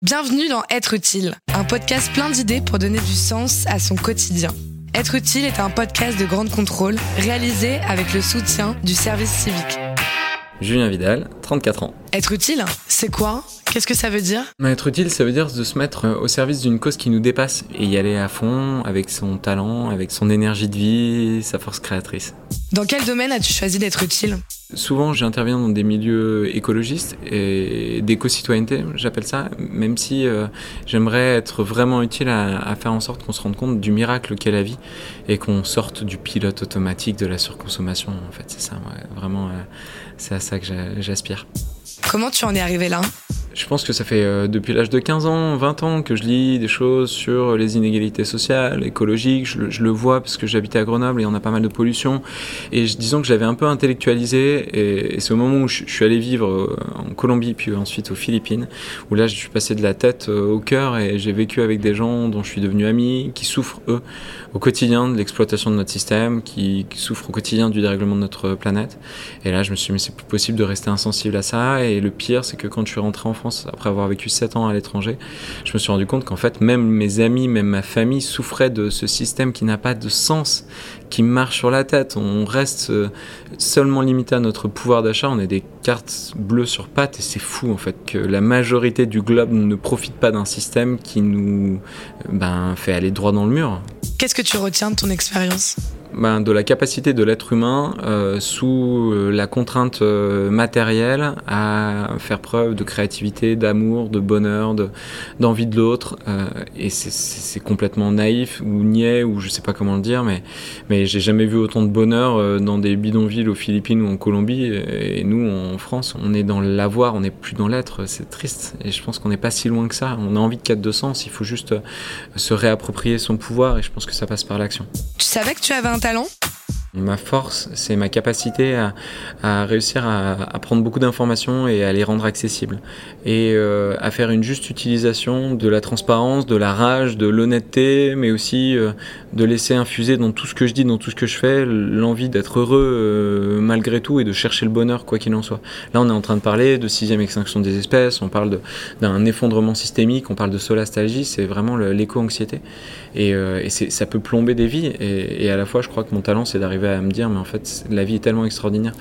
Bienvenue dans Être utile, un podcast plein d'idées pour donner du sens à son quotidien. Être utile est un podcast de grande contrôle réalisé avec le soutien du service civique. Julien Vidal, 34 ans. Être utile, c'est quoi? Qu'est-ce que ça veut dire? Être utile, ça veut dire de se mettre euh, au service d'une cause qui nous dépasse et y aller à fond avec son talent, avec son énergie de vie, sa force créatrice. Dans quel domaine as-tu choisi d'être utile? Souvent, j'interviens dans des milieux écologistes et d'éco-citoyenneté, j'appelle ça, même si euh, j'aimerais être vraiment utile à, faire en sorte qu'on se rende compte du miracle qu'est la vie et qu'on sorte du pilote automatique de la surconsommation. En fait, c'est ça, vraiment, euh, c'est à ça que j'aspire. Comment tu en es arrivé là? Je pense que ça fait euh, depuis l'âge de 15 ans, 20 ans que je lis des choses sur les inégalités sociales, écologiques. Je, le vois parce que j'habitais à Grenoble et on a pas mal de pollution. Et disons que j'avais un peu intellectualisé. Et, c'est au moment où je, suis allé vivre euh, en Colombie, puis ensuite aux Philippines, où là je suis passé de la tête euh, au cœur et j'ai vécu avec des gens dont je suis devenu ami, qui souffrent eux au quotidien de l'exploitation de notre système, qui, souffrent au quotidien du dérèglement de notre planète. Et là je me suis dit mais c'est plus possible de rester insensible à ça. Et le pire c'est que quand je suis rentré en France après avoir vécu 7 ans à l'étranger, je me suis rendu compte qu'en fait, même mes amis, même ma famille souffraient de ce système qui n'a pas de sens, qui marche sur la tête. On reste euh, seulement limité à notre pouvoir d'achat. On est des cartes bleues sur pattes et c'est fou en fait que la majorité du globe ne profite pas d'un système qui nous ben, fait aller droit dans le mur. Qu'est-ce que tu retiens de ton expérience? Ben, de la capacité de l'être humain euh, sous euh, la contrainte euh, matérielle à faire preuve de créativité, d'amour, de bonheur, d'envie de, l'autre. et c'est complètement naïf ou niais ou je sais pas comment le dire, mais, mais j'ai jamais vu autant de bonheur dans des bidonvilles aux Philippines ou en Colombie. Et, nous, en France, on est dans l'avoir, on n'est plus dans l'être. C'est triste. Et je pense qu'on n'est pas si loin que ça. On a envie de quête de sens. Il faut juste se réapproprier son pouvoir et je pense que ça passe par l'action. Tu savais que tu avais un talent Ma force, c'est ma capacité à, réussir à, prendre beaucoup d'informations et à les rendre accessibles. Et euh, à faire une juste utilisation de la transparence, de la rage, de l'honnêteté, mais aussi euh, de laisser infuser dans tout ce que je dis, dans tout ce que je fais, l'envie d'être heureux euh, malgré tout et de chercher le bonheur quoi qu'il en soit. Là, on est en train de parler de sixième extinction des espèces, on parle d'un effondrement systémique, on parle de solastalgie, c'est vraiment l'éco-anxiété. Et, ça peut plomber des vies. Et à la fois, je crois que mon talent, c'est d'arriver à me dire, mais en fait, la vie est tellement extraordinaire.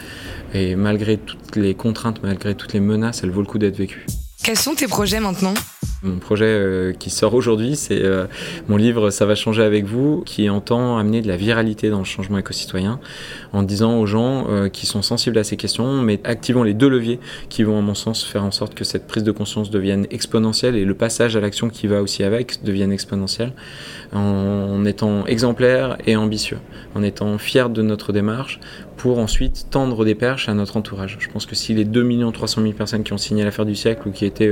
Et malgré toutes les contraintes, malgré toutes les menaces, elle vaut le coup d'être vécue. Quels sont tes projets maintenant? Mon projet euh, qui sort aujourd'hui, c'est euh, mon livre Ça va changer avec vous, qui entend amener de la viralité dans le changement éco-citoyen, en disant aux gens euh, qui sont sensibles à ces questions, mais activons les deux leviers qui vont, à mon sens, faire en sorte que cette prise de conscience devienne exponentielle et le passage à l'action qui va aussi avec devienne exponentielle, en étant exemplaire et ambitieux, en étant fier de notre démarche, pour ensuite tendre des perches à notre entourage. Je pense que si les 2 300 000 personnes qui ont signé l'affaire du siècle ou qui étaient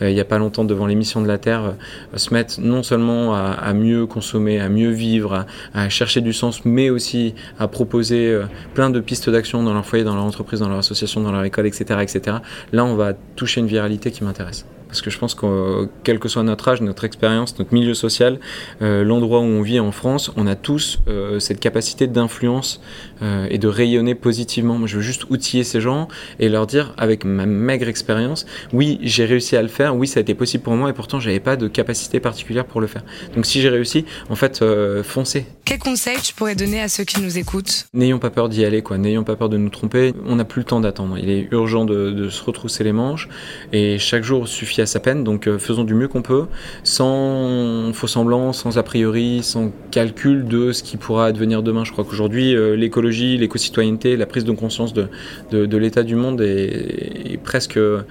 il n'y a pas longtemps devant l'émission de la Terre euh, se mettent non seulement à, mieux consommer, à mieux vivre, à, chercher du sens, mais aussi à proposer euh, plein de pistes d'action dans leur foyer, dans leur entreprise, dans leur association, dans leur école, etc., etc. Là, on va toucher une viralité qui m'intéresse parce que je pense que quel que soit notre âge, notre expérience, notre milieu social, euh, l'endroit où on vit en France, on a tous euh, cette capacité d'influence euh, et de rayonner positivement. Moi, je veux juste outiller ces gens et leur dire, avec ma maigre expérience, oui, j'ai réussi à le faire, oui, ça a été possible pour moi et pourtant, j'avais pas de capacité particulière pour le faire. Donc, si j'ai réussi, en fait, foncez. Quel conseil tu pourrais donner à ceux qui nous écoutent? N'ayons pas peur d'y aller, quoi. N'ayons pas peur de nous tromper. On n'a plus le temps d'attendre. Il est urgent de, de se retrousser les manches et chaque jour suffit à sa peine, donc euh, faisons du mieux qu'on peut, sans faux semblant, sans a priori, sans calcul de ce qui pourra advenir demain. Je crois qu'aujourd'hui, euh, l'écologie, l'éco-citoyenneté, la prise de conscience de, de, l'état du monde est, presque euh,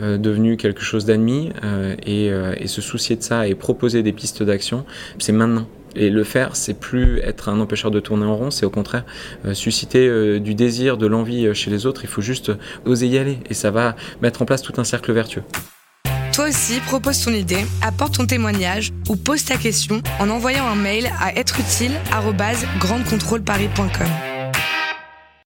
devenu quelque chose d'admis, et, et se soucier de ça et proposer des pistes d'action, c'est maintenant. Et le faire, c'est plus être un empêcheur de tourner en rond, c'est au contraire susciter du désir, de l'envie chez les autres. Il faut juste oser y aller et ça va mettre en place tout un cercle vertueux. Toi aussi, propose ton idée, apporte ton témoignage ou pose ta question en envoyant un mail à êtreutile@grandecontrôleparis.com.